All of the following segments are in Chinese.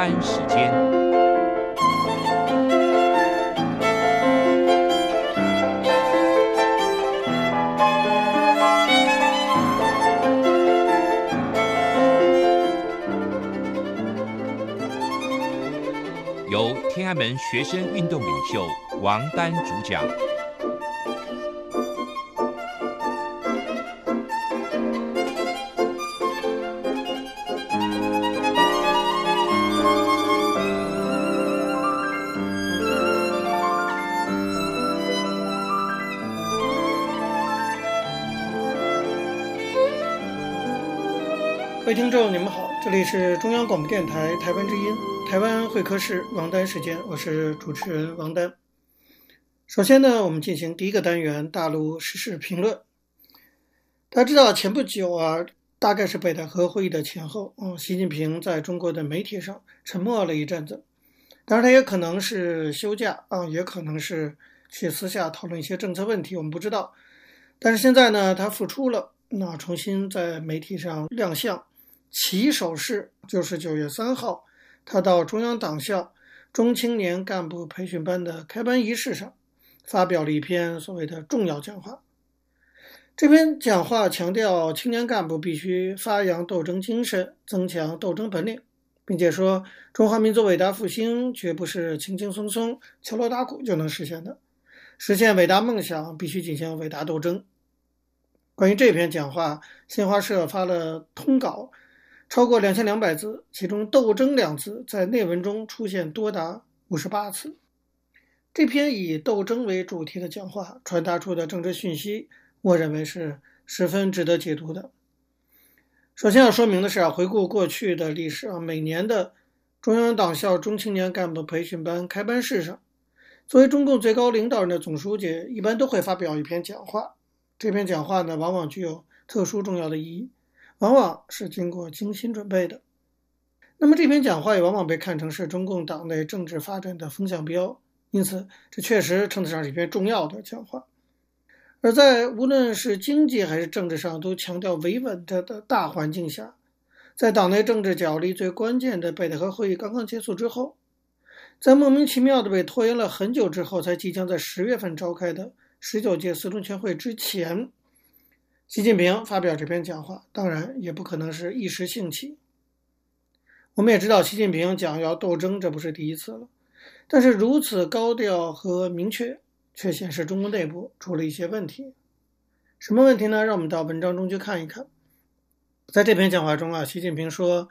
单时间，由天安门学生运动领袖王丹主讲。各位听众，你们好，这里是中央广播电台台湾之音，台湾会客室王丹时间，我是主持人王丹。首先呢，我们进行第一个单元，大陆时事评论。大家知道，前不久啊，大概是北戴河会议的前后，嗯，习近平在中国的媒体上沉默了一阵子。当然，他也可能是休假啊，也可能是去私下讨论一些政策问题，我们不知道。但是现在呢，他复出了，那重新在媒体上亮相。起手式就是九月三号，他到中央党校中青年干部培训班的开班仪式上，发表了一篇所谓的重要讲话。这篇讲话强调青年干部必须发扬斗争精神，增强斗争本领，并且说中华民族伟大复兴绝不是轻轻松松、敲锣打鼓就能实现的，实现伟大梦想必须进行伟大斗争。关于这篇讲话，新华社发了通稿。超过两千两百字，其中“斗争”两字在内文中出现多达五十八次。这篇以斗争为主题的讲话传达出的政治讯息，我认为是十分值得解读的。首先要说明的是啊，回顾过去的历史啊，每年的中央党校中青年干部培训班开班式上，作为中共最高领导人的总书记，一般都会发表一篇讲话。这篇讲话呢，往往具有特殊重要的意义。往往是经过精心准备的，那么这篇讲话也往往被看成是中共党内政治发展的风向标，因此这确实称得上是一篇重要的讲话。而在无论是经济还是政治上都强调维稳的的大环境下，在党内政治角力最关键的北戴河会议刚刚结束之后，在莫名其妙的被拖延了很久之后，才即将在十月份召开的十九届四中全会之前。习近平发表这篇讲话，当然也不可能是一时兴起。我们也知道，习近平讲要斗争，这不是第一次了。但是如此高调和明确，却显示中国内部出了一些问题。什么问题呢？让我们到文章中去看一看。在这篇讲话中啊，习近平说，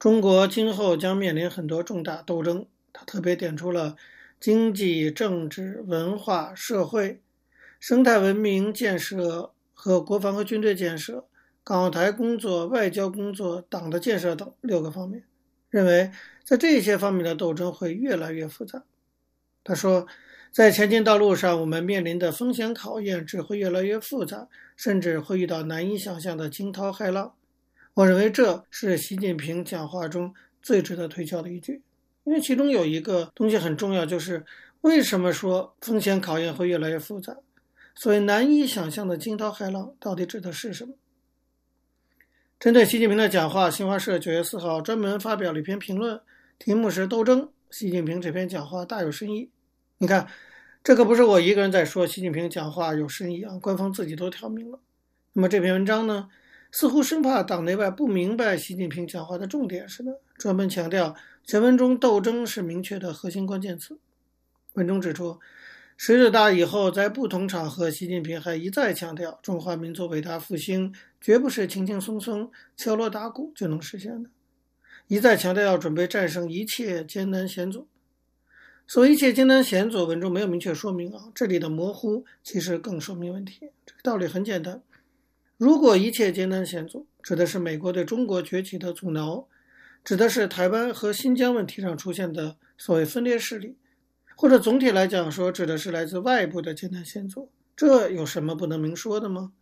中国今后将面临很多重大斗争。他特别点出了经济、政治、文化、社会、生态文明建设。和国防和军队建设、港澳台工作、外交工作、党的建设等六个方面，认为在这些方面的斗争会越来越复杂。他说，在前进道路上，我们面临的风险考验只会越来越复杂，甚至会遇到难以想象的惊涛骇浪。我认为这是习近平讲话中最值得推敲的一句，因为其中有一个东西很重要，就是为什么说风险考验会越来越复杂。所谓难以想象的惊涛骇浪，到底指的是什么？针对习近平的讲话，新华社九月四号专门发表了一篇评论，题目是“斗争”。习近平这篇讲话大有深意。你看，这可不是我一个人在说习近平讲话有深意啊，官方自己都挑明了。那么这篇文章呢，似乎生怕党内外不明白习近平讲话的重点似的，专门强调全文中“斗争”是明确的核心关键词。文中指出。十九大以后，在不同场合，习近平还一再强调，中华民族伟大复兴绝不是轻轻松松、敲锣打鼓就能实现的，一再强调要准备战胜一切艰难险阻。所谓一切艰难险阻，文中没有明确说明啊，这里的模糊其实更说明问题。这个道理很简单，如果一切艰难险阻指的是美国对中国崛起的阻挠，指的是台湾和新疆问题上出现的所谓分裂势力。或者总体来讲说，指的是来自外部的艰难险阻，这有什么不能明说的吗？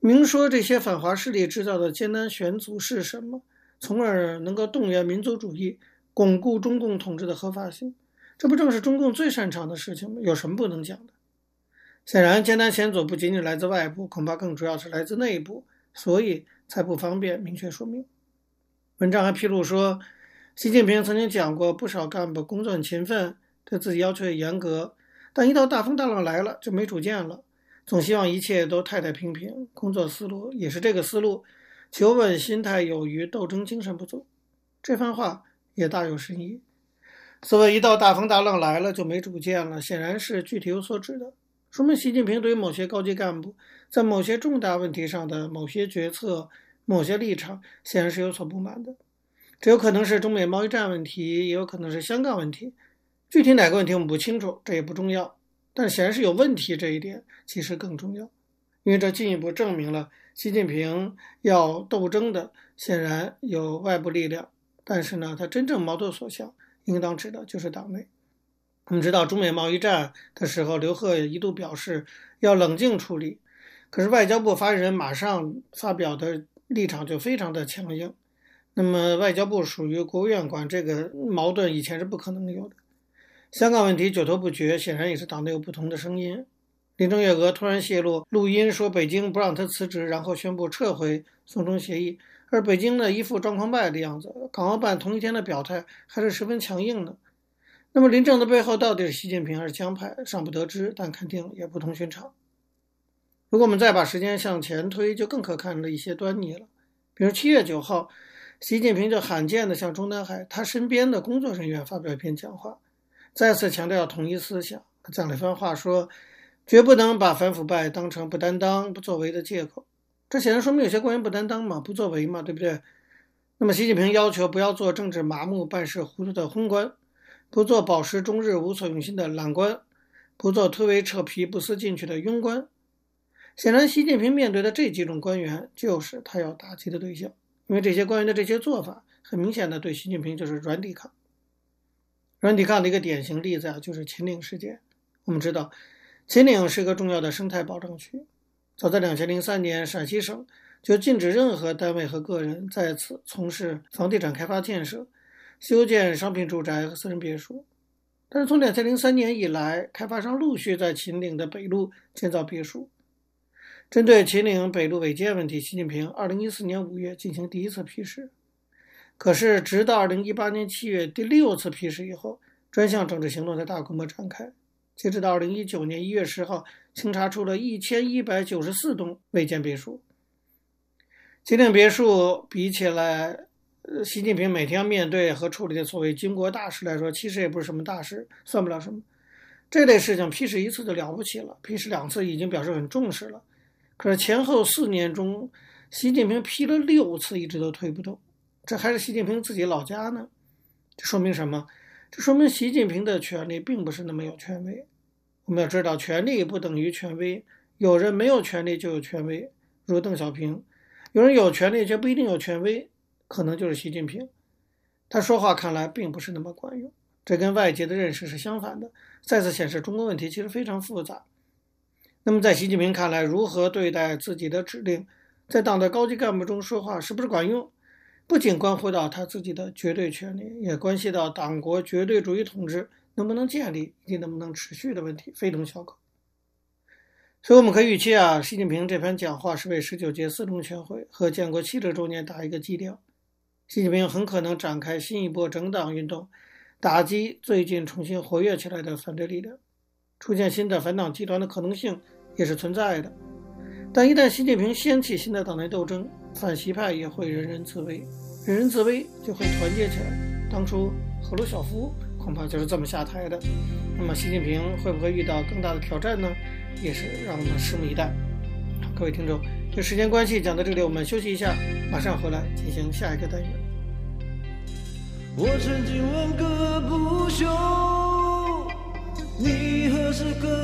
明说这些反华势力制造的艰难险阻是什么，从而能够动员民族主义，巩固中共统治的合法性，这不正是中共最擅长的事情吗？有什么不能讲的？显然，艰难险阻不仅仅来自外部，恐怕更主要是来自内部，所以才不方便明确说明。文章还披露说。习近平曾经讲过，不少干部工作很勤奋，对自己要求也严格，但一到大风大浪来了就没主见了，总希望一切都太太平平。工作思路也是这个思路，求稳心态有余，斗争精神不足。这番话也大有深意。所谓一到大风大浪来了就没主见了，显然是具体有所指的，说明习近平对于某些高级干部在某些重大问题上的某些决策、某些立场，显然是有所不满的。这有可能是中美贸易战问题，也有可能是香港问题，具体哪个问题我们不清楚，这也不重要。但显然是有问题这一点其实更重要，因为这进一步证明了习近平要斗争的显然有外部力量，但是呢，他真正矛头所向。应当指的就是党内。我们知道中美贸易战的时候，刘鹤一度表示要冷静处理，可是外交部发言人马上发表的立场就非常的强硬。那么外交部属于国务院管，这个矛盾以前是不可能有的。香港问题久拖不决，显然也是党内有不同的声音。林郑月娥突然泄露录音，说北京不让她辞职，然后宣布撤回送中协议。而北京呢，一副状况败的样子，港澳办同一天的表态还是十分强硬的。那么林郑的背后到底是习近平还是江派，尚不得知，但肯定也不同寻常。如果我们再把时间向前推，就更可看的一些端倪了。比如七月九号，习近平就罕见地向中南海他身边的工作人员发表一篇讲话，再次强调统一思想。他讲了一番话，说绝不能把反腐败当成不担当、不作为的借口。这显然说明有些官员不担当嘛，不作为嘛，对不对？那么习近平要求不要做政治麻木、办事糊涂的昏官，不做饱食终日、无所用心的懒官，不做推诿扯皮、不思进取的庸官。显然，习近平面对的这几种官员就是他要打击的对象，因为这些官员的这些做法，很明显的对习近平就是软抵抗。软抵抗的一个典型例子啊，就是秦岭事件。我们知道，秦岭是一个重要的生态保障区。早在两千零三年，陕西省就禁止任何单位和个人在此从事房地产开发建设、修建商品住宅和私人别墅。但是从两千零三年以来，开发商陆续在秦岭的北麓建造别墅。针对秦岭北麓违建问题，习近平二零一四年五月进行第一次批示。可是，直到二零一八年七月第六次批示以后，专项整治行动才大规模展开。截止到二零一九年一月十号，清查出了一千一百九十四栋违建别墅。这栋别墅比起来，习近平每天要面对和处理的所谓军国大事来说，其实也不是什么大事，算不了什么。这类事情批示一次就了不起了，批示两次已经表示很重视了。可是前后四年中，习近平批了六次，一直都推不动。这还是习近平自己老家呢，这说明什么？这说明习近平的权力并不是那么有权威。我们要知道，权力不等于权威。有人没有权力就有权威，如邓小平；有人有权力却不一定有权威，可能就是习近平。他说话看来并不是那么管用，这跟外界的认识是相反的。再次显示中国问题其实非常复杂。那么在习近平看来，如何对待自己的指令，在党的高级干部中说话是不是管用？不仅关乎到他自己的绝对权力，也关系到党国绝对主义统治能不能建立以及能不能持续的问题，非同小可。所以我们可以预期啊，习近平这番讲话是为十九届四中全会和建国七十周年打一个基调。习近平很可能展开新一波整党运动，打击最近重新活跃起来的反对力量，出现新的反党集团的可能性也是存在的。但一旦习近平掀起新的党内斗争，反习派也会人人自危，人人自危就会团结起来。当初赫鲁晓夫恐怕就是这么下台的。那么习近平会不会遇到更大的挑战呢？也是让我们拭目以待。各位听众，就时间关系讲到这里，我们休息一下，马上回来进行下一个单元。我曾经问个不休，你何时跟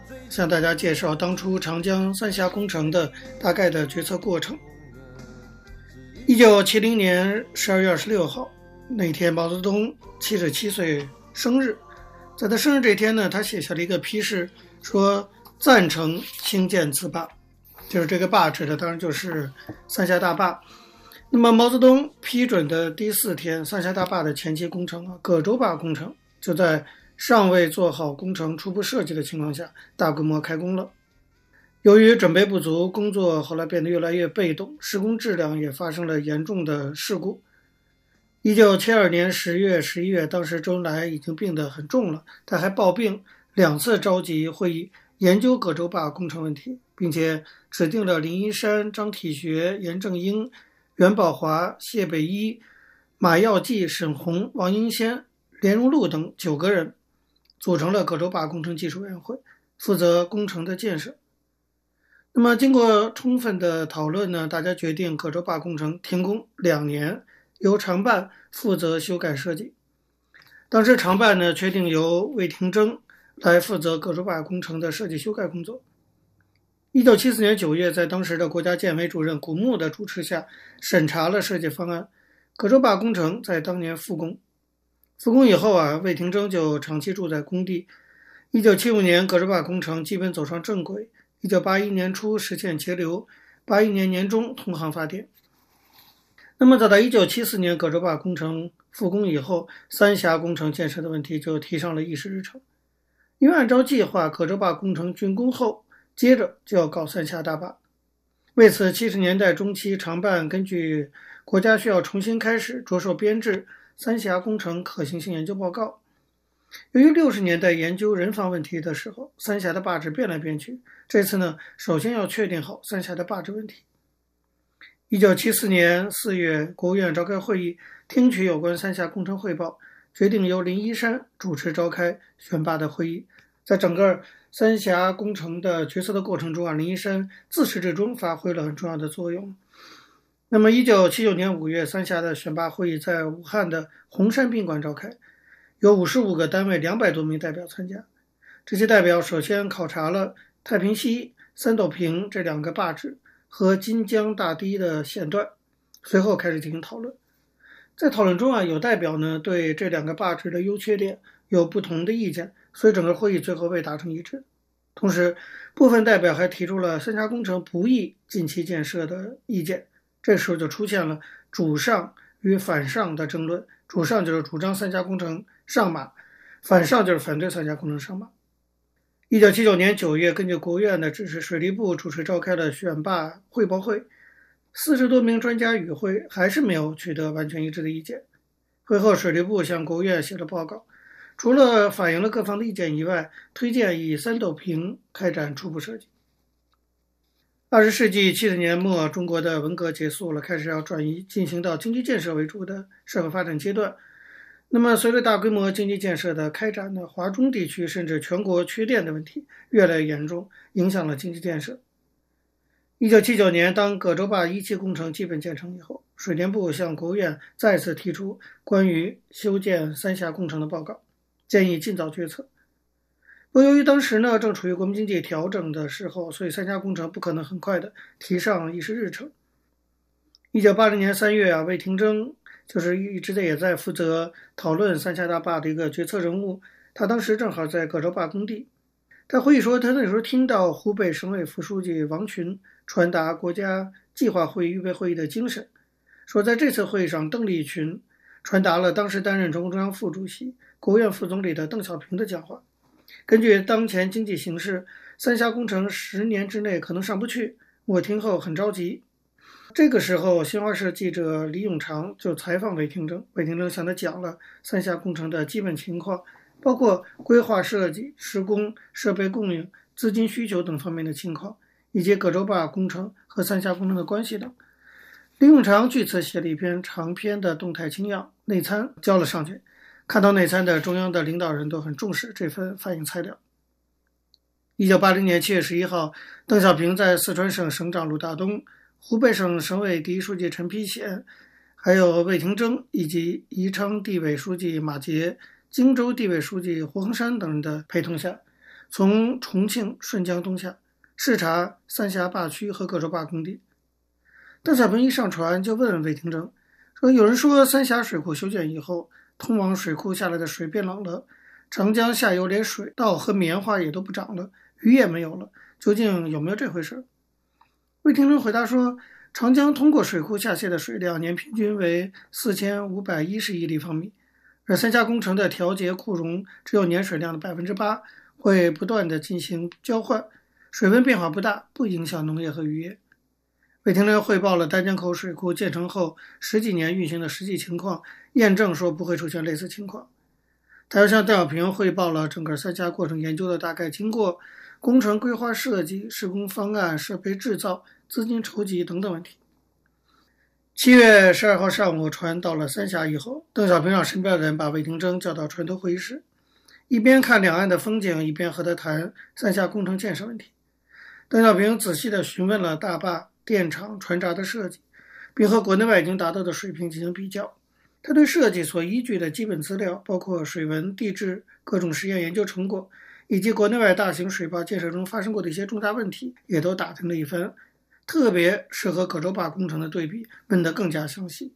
向大家介绍当初长江三峡工程的大概的决策过程。一九七零年十二月二十六号那天，毛泽东七十七岁生日，在他生日这天呢，他写下了一个批示，说赞成兴建此坝，就是这个坝指的当然就是三峡大坝。那么毛泽东批准的第四天，三峡大坝的前期工程啊，葛洲坝工程就在。尚未做好工程初步设计的情况下，大规模开工了。由于准备不足，工作后来变得越来越被动，施工质量也发生了严重的事故。一九七二年十月、十一月，当时周恩来已经病得很重了，他还抱病两次召集会议研究葛洲坝工程问题，并且指定了林一山、张体学、严正英、袁宝华、谢北一、马耀济、沈红、王英先、连荣禄等九个人。组成了葛洲坝工程技术委员会，负责工程的建设。那么，经过充分的讨论呢，大家决定葛洲坝工程停工两年，由常办负责修改设计。当时常办呢，确定由魏廷征来负责葛洲坝工程的设计修改工作。一九七四年九月，在当时的国家建委主任古牧的主持下，审查了设计方案，葛洲坝工程在当年复工。复工以后啊，魏廷征就长期住在工地。一九七五年，葛洲坝工程基本走上正轨。一九八一年初实现截流，八一年年中通航发电。那么，早在一九七四年葛洲坝工程复工以后，三峡工程建设的问题就提上了议事日程。因为按照计划，葛洲坝工程竣工后，接着就要搞三峡大坝。为此，七十年代中期，常办根据国家需要重新开始，着手编制。三峡工程可行性研究报告。由于六十年代研究人防问题的时候，三峡的坝址变来变去，这次呢，首先要确定好三峡的坝址问题。一九七四年四月，国务院召开会议，听取有关三峡工程汇报，决定由林一山主持召开选坝的会议。在整个三峡工程的决策的过程中啊，林一山自始至终发挥了很重要的作用。那么，一九七九年五月，三峡的选拔会议在武汉的红山宾馆召开，有五十五个单位、两百多名代表参加。这些代表首先考察了太平溪、三斗坪这两个坝址和金江大堤的线段，随后开始进行讨论。在讨论中啊，有代表呢对这两个坝址的优缺点有不同的意见，所以整个会议最后未达成一致。同时，部分代表还提出了三峡工程不宜近期建设的意见。这时候就出现了主上与反上的争论，主上就是主张三峡工程上马，反上就是反对三峡工程上马。一九七九年九月，根据国务院的指示，水利部主持召开了选坝汇报会，四十多名专家与会，还是没有取得完全一致的意见。会后，水利部向国务院写了报告，除了反映了各方的意见以外，推荐以三斗坪开展初步设计。二十世纪七十年末，中国的文革结束了，开始要转移进行到经济建设为主的社会发展阶段。那么，随着大规模经济建设的开展呢，华中地区甚至全国缺电的问题越来越严重，影响了经济建设。一九七九年，当葛洲坝一期工程基本建成以后，水电部向国务院再次提出关于修建三峡工程的报告，建议尽早决策。不过，由于当时呢正处于国民经济调整的时候，所以三峡工程不可能很快的提上议事日程。一九八零年三月啊，魏廷征就是一直在也在负责讨论三峡大坝的一个决策人物，他当时正好在葛洲坝工地。他回忆说，他那时候听到湖北省委副书记王群传达国家计划会预备会议的精神，说在这次会议上，邓丽群传达了当时担任中共中央副主席、国务院副总理的邓小平的讲话。根据当前经济形势，三峡工程十年之内可能上不去。我听后很着急。这个时候，新华社记者李永长就采访魏廷铮，魏廷铮向他讲了三峡工程的基本情况，包括规划设计、施工、设备供应、资金需求等方面的情况，以及葛洲坝工程和三峡工程的关系等。李永长据此写了一篇长篇的动态清要内参交了上去。看到内参的中央的领导人都很重视这份反映材料。一九八零年七月十一号，邓小平在四川省省长鲁大东、湖北省省委第一书记陈丕显，还有魏廷征以及宜昌地委书记马杰、荆州地委书记胡恒山等人的陪同下，从重庆顺江东下，视察三峡坝区和葛洲坝工地。邓小平一上船就问魏廷征说：“有人说三峡水库修建以后，通往水库下来的水变冷了，长江下游连水稻和棉花也都不长了。”鱼也没有了，究竟有没有这回事？魏廷伦回答说：“长江通过水库下泄的水量年平均为四千五百一十亿立方米，而三峡工程的调节库容只有年水量的百分之八，会不断地进行交换，水温变化不大，不影响农业和渔业。”魏廷征汇报了丹江口水库建成后十几年运行的实际情况，验证说不会出现类似情况。他又向邓小平汇报了整个三峡过程研究的大概经过。工程规划设计、施工方案、设备制造、资金筹集等等问题。七月十二号上午，船到了三峡以后，邓小平让身边的人把魏廷征叫到船头会议室，一边看两岸的风景，一边和他谈三峡工程建设问题。邓小平仔细地询问了大坝、电厂、船闸的设计，并和国内外已经达到的水平进行比较。他对设计所依据的基本资料，包括水文、地质、各种实验研究成果。以及国内外大型水坝建设中发生过的一些重大问题，也都打听了一番，特别是和葛洲坝工程的对比，问得更加详细。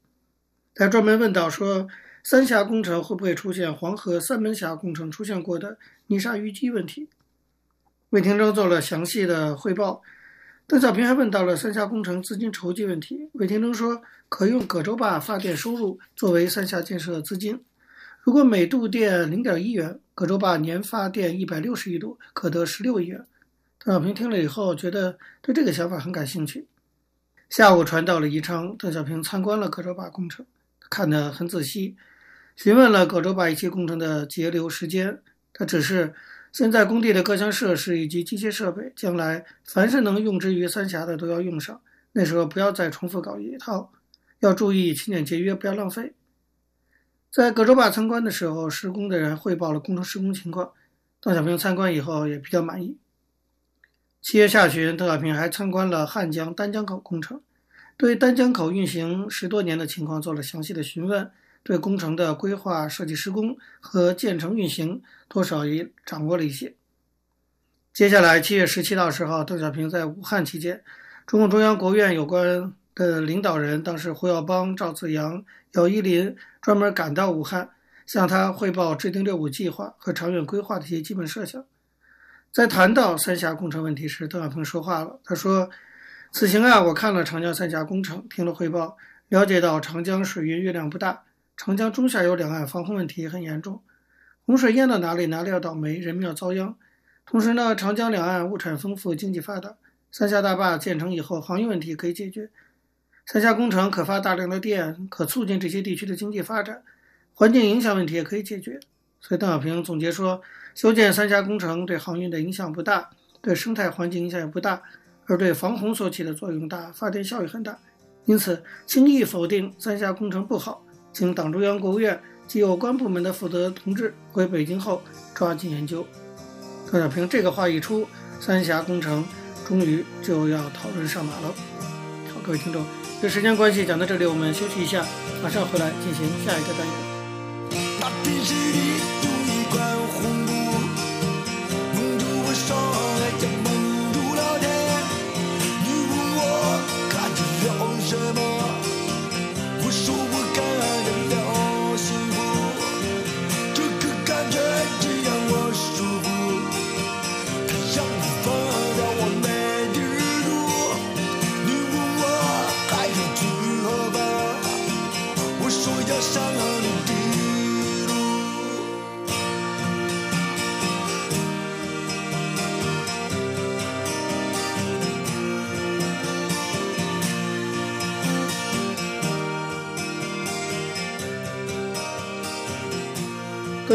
他专门问到说，三峡工程会不会出现黄河三门峡工程出现过的泥沙淤积问题？魏廷征做了详细的汇报。邓小平还问到了三峡工程资金筹集问题。魏天中说，可用葛洲坝发电收入作为三峡建设资金。如果每度电零点一元，葛洲坝年发电一百六十亿度，可得十六亿元。邓小平听了以后，觉得对这个想法很感兴趣。下午船到了宜昌，邓小平参观了葛洲坝工程，看得很仔细，询问了葛洲坝一期工程的节流时间。他只是，现在工地的各项设施以及机械设备，将来凡是能用之于三峡的都要用上。那时候不要再重复搞一套，要注意勤俭节约，不要浪费。在葛洲坝参观的时候，施工的人汇报了工程施工情况。邓小平参观以后也比较满意。七月下旬，邓小平还参观了汉江丹江口工程，对丹江口运行十多年的情况做了详细的询问，对工程的规划、设计、施工和建成运行多少也掌握了一些。接下来，七月十七到十号，邓小平在武汉期间，中共中央、国务院有关的领导人，当时胡耀邦、赵紫阳、姚依林。专门赶到武汉，向他汇报制定“六五”计划和长远规划的一些基本设想。在谈到三峡工程问题时，邓小平说话了。他说：“此行啊，我看了长江三峡工程，听了汇报，了解到长江水运运量不大，长江中下游两岸防洪问题很严重，洪水淹到哪里，哪里要倒霉，人民要遭殃。同时呢，长江两岸物产丰富，经济发达，三峡大坝建成以后，航运问题可以解决。”三峡工程可发大量的电，可促进这些地区的经济发展，环境影响问题也可以解决。所以邓小平总结说，修建三峡工程对航运的影响不大，对生态环境影响也不大，而对防洪所起的作用大，发电效益很大。因此，轻易否定三峡工程不好，请党中央、国务院及有关部门的负责同志回北京后抓紧研究。邓小平这个话一出，三峡工程终于就要讨论上马了。好，各位听众。这时间关系，讲到这里，我们休息一下，马上回来进行下一个单元。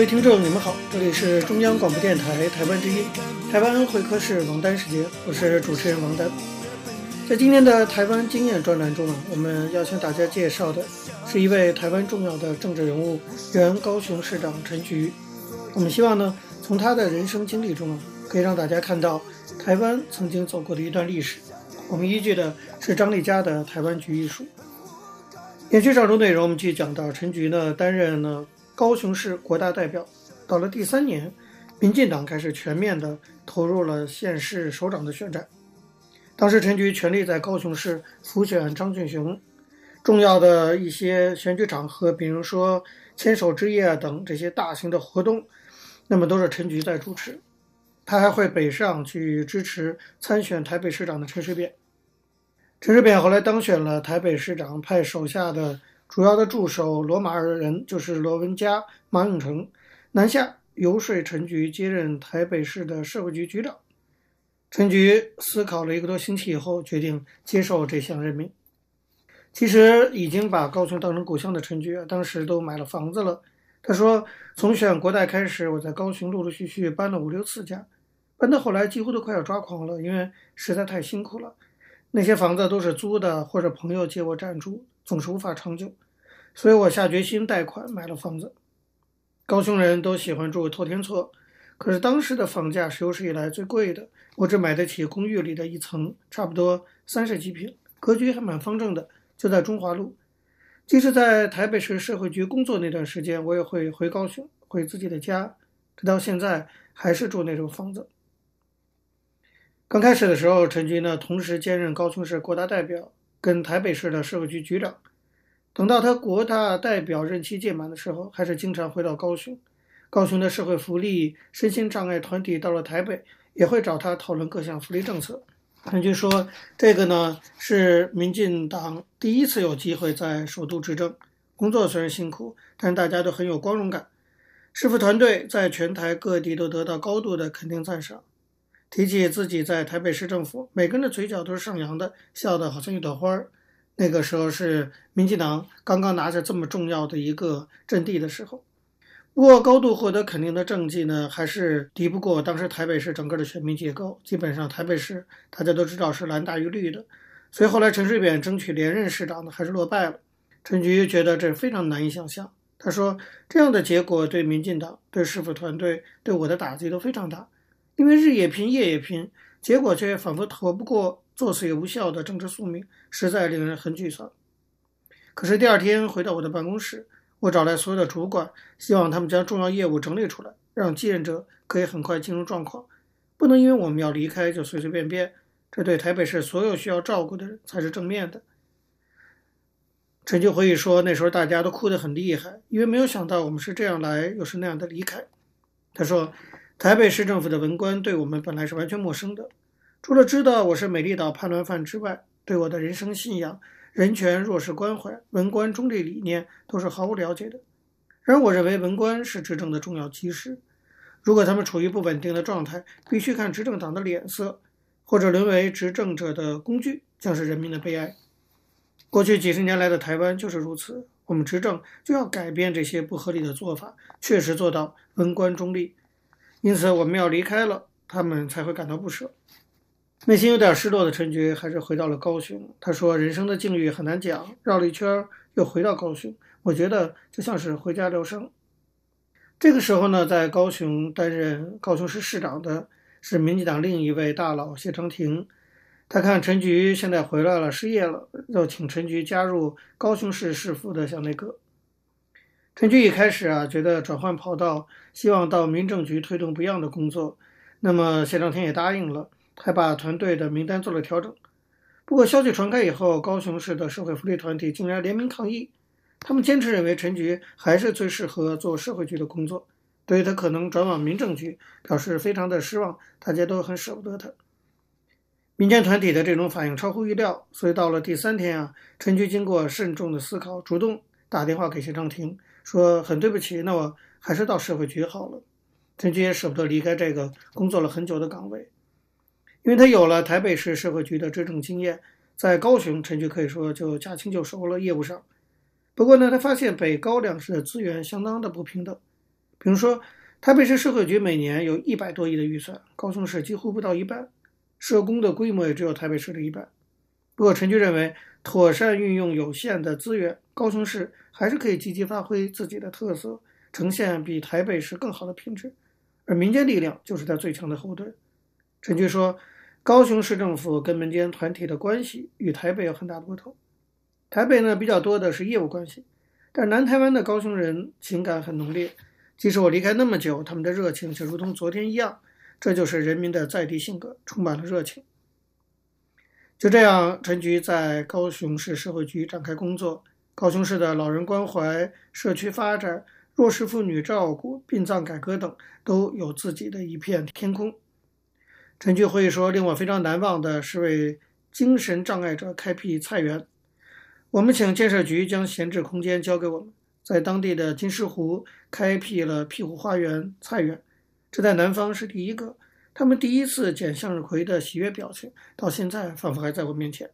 各位听众，你们好，这里是中央广播电台台湾之音，台湾会客室王丹时间，我是主持人王丹。在今天的台湾经验专栏中啊，我们要向大家介绍的是一位台湾重要的政治人物，原高雄市长陈菊。我们希望呢，从他的人生经历中啊，可以让大家看到台湾曾经走过的一段历史。我们依据的是张丽佳的《台湾局艺术》。延续上周内容，我们继续讲到陈菊呢，担任呢。高雄市国大代表，到了第三年，民进党开始全面的投入了县市首长的选战。当时陈菊全力在高雄市辅选张俊雄，重要的一些选举场合，比如说牵手之夜等这些大型的活动，那么都是陈菊在主持。他还会北上去支持参选台北市长的陈水扁。陈水扁后来当选了台北市长，派手下的。主要的助手罗马尔的人就是罗文嘉、马永成南下游说陈菊接任台北市的社会局局长。陈菊思考了一个多星期以后，决定接受这项任命。其实已经把高雄当成故乡的陈菊啊，当时都买了房子了。他说：“从选国代开始，我在高雄陆陆续续搬了五六次家，搬到后来几乎都快要抓狂了，因为实在太辛苦了。那些房子都是租的，或者朋友借我暂住。”总是无法长久，所以我下决心贷款买了房子。高雄人都喜欢住透天厝，可是当时的房价是有史以来最贵的，我只买得起公寓里的一层，差不多三十几平，格局还蛮方正的，就在中华路。即使在台北市社会局工作那段时间，我也会回高雄，回自己的家，直到现在还是住那种房子。刚开始的时候，陈菊呢，同时兼任高雄市国大代表。跟台北市的社会局局长，等到他国大代表任期届满的时候，还是经常回到高雄。高雄的社会福利身心障碍团体到了台北，也会找他讨论各项福利政策。陈菊说：“这个呢，是民进党第一次有机会在首都执政，工作虽然辛苦，但大家都很有光荣感。师傅团队在全台各地都得到高度的肯定赞赏。”提起自己在台北市政府，每个人的嘴角都是上扬的，笑得好像一朵花儿。那个时候是民进党刚刚拿着这么重要的一个阵地的时候。不过，高度获得肯定的政绩呢，还是敌不过当时台北市整个的选民结构。基本上，台北市大家都知道是蓝大于绿的，所以后来陈水扁争取连任市长呢，还是落败了。陈菊觉得这非常难以想象。他说：“这样的结果对民进党、对市府团队、对我的打击都非常大。”因为日也拼，夜也拼，结果却仿佛逃不过作死也无效的政治宿命，实在令人很沮丧。可是第二天回到我的办公室，我找来所有的主管，希望他们将重要业务整理出来，让继任者可以很快进入状况。不能因为我们要离开就随随便便，这对台北市所有需要照顾的人才是正面的。陈菊回忆说，那时候大家都哭得很厉害，因为没有想到我们是这样来，又是那样的离开。他说。台北市政府的文官对我们本来是完全陌生的，除了知道我是美丽岛叛乱犯之外，对我的人生信仰、人权、弱势关怀、文官中立理念都是毫无了解的。然而，我认为文官是执政的重要基石。如果他们处于不稳定的状态，必须看执政党的脸色，或者沦为执政者的工具，将是人民的悲哀。过去几十年来的台湾就是如此，我们执政就要改变这些不合理的做法，确实做到文官中立。因此，我们要离开了，他们才会感到不舍。内心有点失落的陈菊还是回到了高雄。他说：“人生的境遇很难讲，绕了一圈又回到高雄，我觉得就像是回家疗伤。”这个时候呢，在高雄担任高雄市市长的是民进党另一位大佬谢长廷。他看陈菊现在回来了，失业了，要请陈菊加入高雄市市府的小内阁。陈菊一开始啊，觉得转换跑道，希望到民政局推动不一样的工作。那么谢长廷也答应了，还把团队的名单做了调整。不过消息传开以后，高雄市的社会福利团体竟然联名抗议，他们坚持认为陈菊还是最适合做社会局的工作，对于他可能转往民政局表示非常的失望，大家都很舍不得他。民间团体的这种反应超乎预料，所以到了第三天啊，陈菊经过慎重的思考，主动打电话给谢长廷。说很对不起，那我还是到社会局好了。陈菊也舍不得离开这个工作了很久的岗位，因为他有了台北市社会局的执政经验，在高雄，陈菊可以说就驾轻就熟了业务上。不过呢，他发现北高两市的资源相当的不平等，比如说，台北市社会局每年有一百多亿的预算，高雄市几乎不到一半，社工的规模也只有台北市的一半。不过，陈菊认为，妥善运用有限的资源，高雄市还是可以积极发挥自己的特色，呈现比台北市更好的品质。而民间力量就是他最强的后盾。陈菊说，高雄市政府跟民间团体的关系与台北有很大的不同。台北呢，比较多的是业务关系，但南台湾的高雄人情感很浓烈。即使我离开那么久，他们的热情就如同昨天一样。这就是人民的在地性格，充满了热情。就这样，陈菊在高雄市社会局展开工作。高雄市的老人关怀、社区发展、弱势妇女照顾、殡葬改革等，都有自己的一片天空。陈菊回忆说：“令我非常难忘的是为精神障碍者开辟菜园。”我们请建设局将闲置空间交给我们，在当地的金狮湖开辟了庇护花园菜园，这在南方是第一个。他们第一次捡向日葵的喜悦表情，到现在仿佛还在我面前。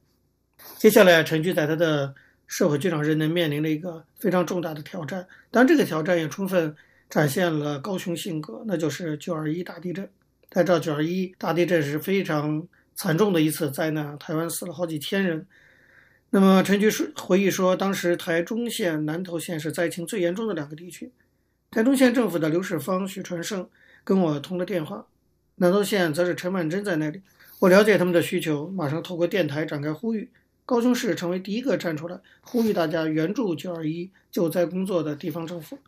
接下来，陈菊在他的社会局长任内面临了一个非常重大的挑战，当然这个挑战也充分展现了高雄性格，那就是九二一大地震。大家知道，九二一大地震是非常惨重的一次灾难，台湾死了好几千人。那么陈菊说回忆说，当时台中县、南投县是灾情最严重的两个地区。台中县政府的刘世芳、许传胜跟我通了电话，南投县则是陈婉珍在那里。我了解他们的需求，马上透过电台展开呼吁。高雄市成为第一个站出来呼吁大家援助九二一救灾工作的地方政府，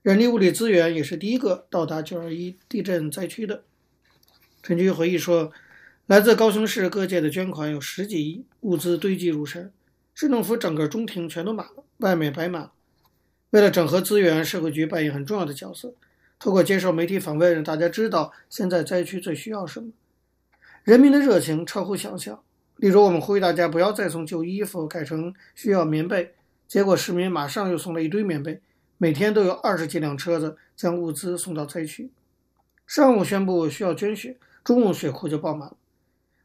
人力物力资源也是第一个到达九二一地震灾区的。陈局回忆说。来自高雄市各界的捐款有十几亿，物资堆积如山，市政府整个中庭全都满了，外面摆满了。为了整合资源，社会局扮演很重要的角色。透过接受媒体访问，让大家知道现在灾区最需要什么。人民的热情超乎想象。例如，我们呼吁大家不要再送旧衣服，改成需要棉被，结果市民马上又送了一堆棉被。每天都有二十几辆车子将物资送到灾区。上午宣布需要捐血，中午血库就爆满了。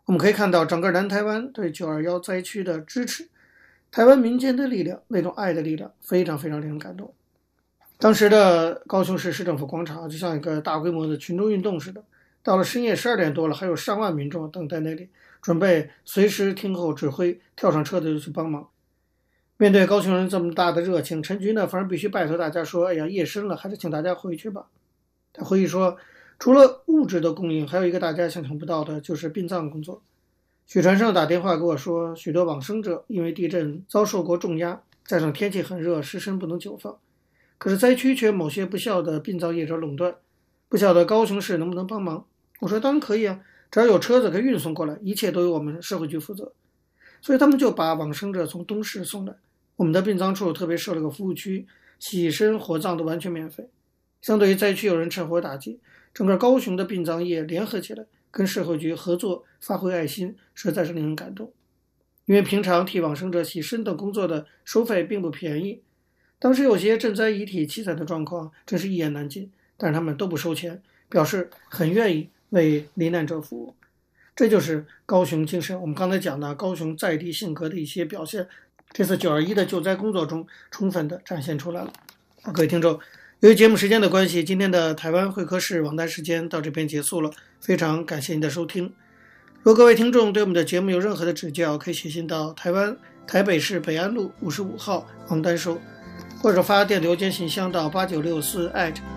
我们可以看到整个南台湾对九二幺灾区的支持，台湾民间的力量，那种爱的力量，非常非常令人感动。当时的高雄市市政府广场就像一个大规模的群众运动似的，到了深夜十二点多了，还有上万民众等在那里，准备随时听候指挥，跳上车子就去帮忙。面对高雄人这么大的热情，陈菊呢，反而必须拜托大家说：“哎呀，夜深了，还是请大家回去吧。”他回忆说。除了物质的供应，还有一个大家想象不到的，就是殡葬工作。许传胜打电话给我说，许多往生者因为地震遭受过重压，加上天气很热，尸身不能久放。可是灾区却某些不孝的殡葬业者垄断，不晓得高雄市能不能帮忙？我说当然可以啊，只要有车子可以运送过来，一切都由我们社会局负责。所以他们就把往生者从东市送来，我们的殡葬处特别设了个服务区，洗身火葬都完全免费。相对于灾区有人趁火打劫。整个高雄的殡葬业联合起来，跟社会局合作，发挥爱心，实在是令人感动。因为平常替往生者洗身等工作的收费并不便宜，当时有些赈灾遗体凄惨的状况，真是一言难尽。但是他们都不收钱，表示很愿意为罹难者服务。这就是高雄精神。我们刚才讲的高雄在地性格的一些表现，这次九二一的救灾工作中充分的展现出来了。好，各位听众。由于节目时间的关系，今天的台湾会客室王丹时间到这边结束了。非常感谢您的收听。如果各位听众对我们的节目有任何的指教，可以写信到台湾台北市北安路五十五号王丹收，或者发电子邮件信箱到八九六四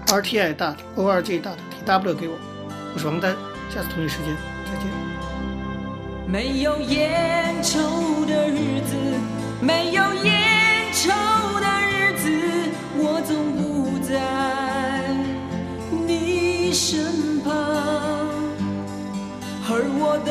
@rti dot org dot tw 给我。我是王丹，下次同一时间再见。没有烟抽的日子，没有烟抽的日子，我总不。在你身旁，而我的